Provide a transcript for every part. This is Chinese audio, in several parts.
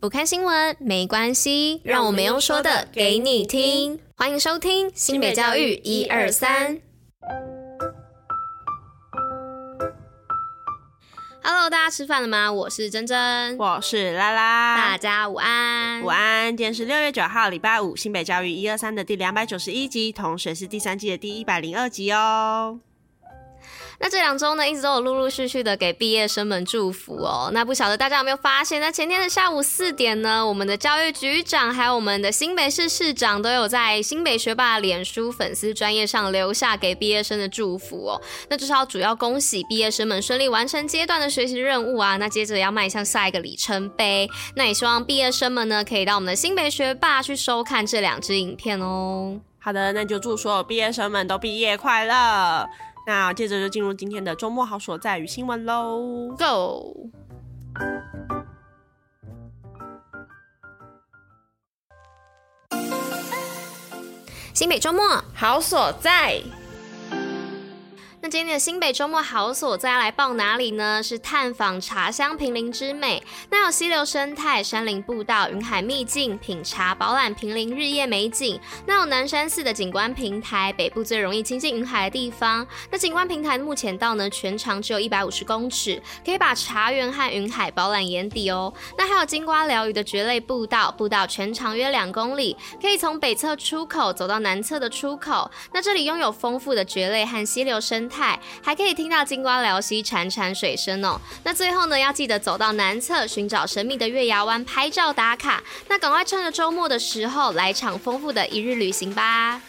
不看新闻没关系，让我们用说的给你听。欢迎收听新北教育一二三。Hello，大家吃饭了吗？我是珍珍，我是拉拉，大家午安，午安。今天是六月九号，礼拜五，新北教育一二三的第两百九十一集，同时是第三季的第一百零二集哦。那这两周呢，一直都有陆陆续续的给毕业生们祝福哦。那不晓得大家有没有发现，在前天的下午四点呢，我们的教育局长还有我们的新北市市长都有在新北学霸脸书粉丝专业上留下给毕业生的祝福哦。那就是要主要恭喜毕业生们顺利完成阶段的学习任务啊。那接着要迈向下一个里程碑。那也希望毕业生们呢，可以到我们的新北学霸去收看这两支影片哦。好的，那就祝所有毕业生们都毕业快乐。那接着就进入今天的周末好所在与新闻喽，Go！新北周末好所在。今天的新北周末好所在来报哪里呢？是探访茶香平林之美，那有溪流生态、山林步道、云海秘境、品茶饱览平林日夜美景。那有南山寺的景观平台，北部最容易亲近云海的地方。那景观平台目前到呢，全长只有一百五十公尺，可以把茶园和云海饱览眼底哦。那还有金瓜寮屿的蕨类步道，步道全长约两公里，可以从北侧出口走到南侧的出口。那这里拥有丰富的蕨类和溪流生态。还可以听到金瓜辽溪潺潺水声哦。那最后呢，要记得走到南侧寻找神秘的月牙湾拍照打卡。那赶快趁着周末的时候来场丰富的一日旅行吧。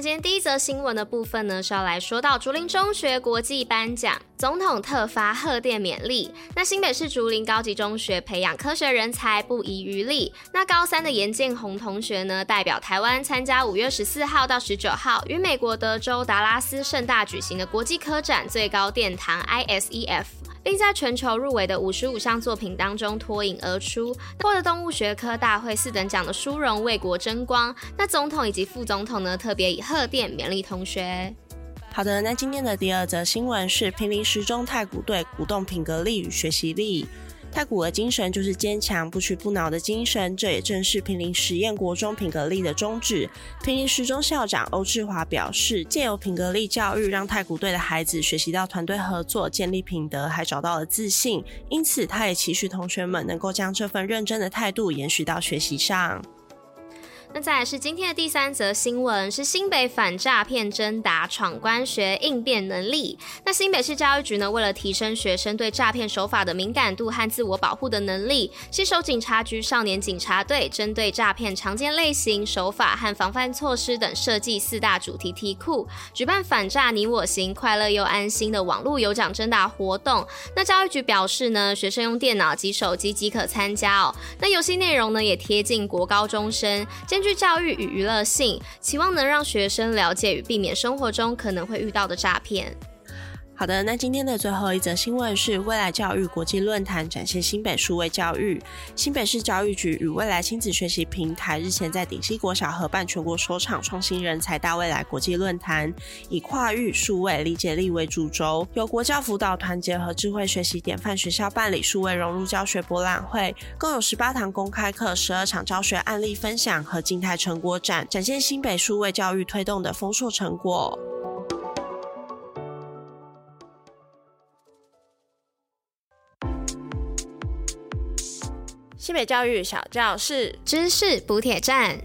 今天第一则新闻的部分呢，是要来说到竹林中学国际颁奖，总统特发贺电勉励。那新北市竹林高级中学培养科学人才不遗余力。那高三的严建宏同学呢，代表台湾参加五月十四号到十九号与美国德州达拉斯盛大举行的国际科展最高殿堂 ISEF。并在全球入围的五十五项作品当中脱颖而出，获得动物学科大会四等奖的殊荣，为国争光。那总统以及副总统呢，特别以贺电勉励同学。好的，那今天的第二则新闻是平林十中太古队鼓动品格力与学习力。太古的精神就是坚强不屈不挠的精神，这也正是平林实验国中品格力的宗旨。平林十中校长欧志华表示，借由品格力教育，让太古队的孩子学习到团队合作、建立品德，还找到了自信。因此，他也期许同学们能够将这份认真的态度延续到学习上。那再来是今天的第三则新闻，是新北反诈骗侦答闯关学应变能力。那新北市教育局呢，为了提升学生对诈骗手法的敏感度和自我保护的能力，携手警察局少年警察队，针对诈骗常见类型、手法和防范措施等设计四大主题题库，举办反诈你我行、快乐又安心的网络有奖侦答活动。那教育局表示呢，学生用电脑及手机即可参加哦。那游戏内容呢，也贴近国高中生。根据教育与娱乐性，期望能让学生了解与避免生活中可能会遇到的诈骗。好的，那今天的最后一则新闻是未来教育国际论坛展现新北数位教育。新北市教育局与未来亲子学习平台日前在顶溪国小合办全国首场创新人才大未来国际论坛，以跨域数位理解力为主轴，由国教辅导团结和智慧学习典范学校办理数位融入教学博览会，共有十八堂公开课、十二场教学案例分享和静态成果展，展现新北数位教育推动的丰硕成果。新北教育小教室，知识补铁站。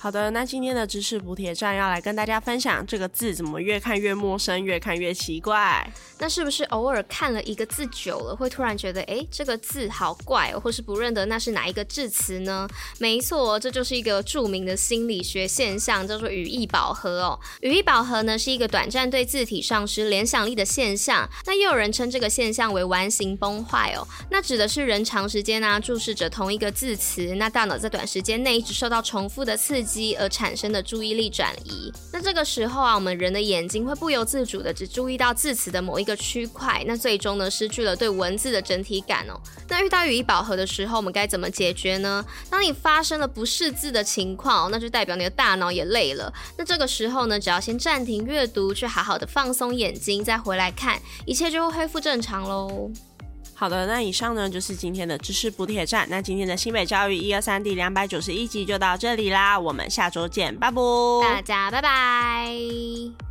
好的，那今天的知识补铁站要来跟大家分享这个字怎么越看越陌生，越看越奇怪。那是不是偶尔看了一个字久了，会突然觉得，哎，这个字好怪哦，或是不认得那是哪一个字词呢？没错，这就是一个著名的心理学现象，叫做语义饱和哦。语义饱和呢，是一个短暂对字体丧失联想力的现象。那又有人称这个现象为完形崩坏哦。那指的是人长时间呢、啊、注视着同一个字词，那大脑在短时间内一直受到重复的刺激。激而产生的注意力转移。那这个时候啊，我们人的眼睛会不由自主的只注意到字词的某一个区块，那最终呢，失去了对文字的整体感哦。那遇到语义饱和的时候，我们该怎么解决呢？当你发生了不识字的情况，那就代表你的大脑也累了。那这个时候呢，只要先暂停阅读，去好好的放松眼睛，再回来看，一切就会恢复正常喽。好的，那以上呢就是今天的知识补铁站。那今天的新北教育一二三第两百九十一集就到这里啦，我们下周见，拜拜，大家拜拜。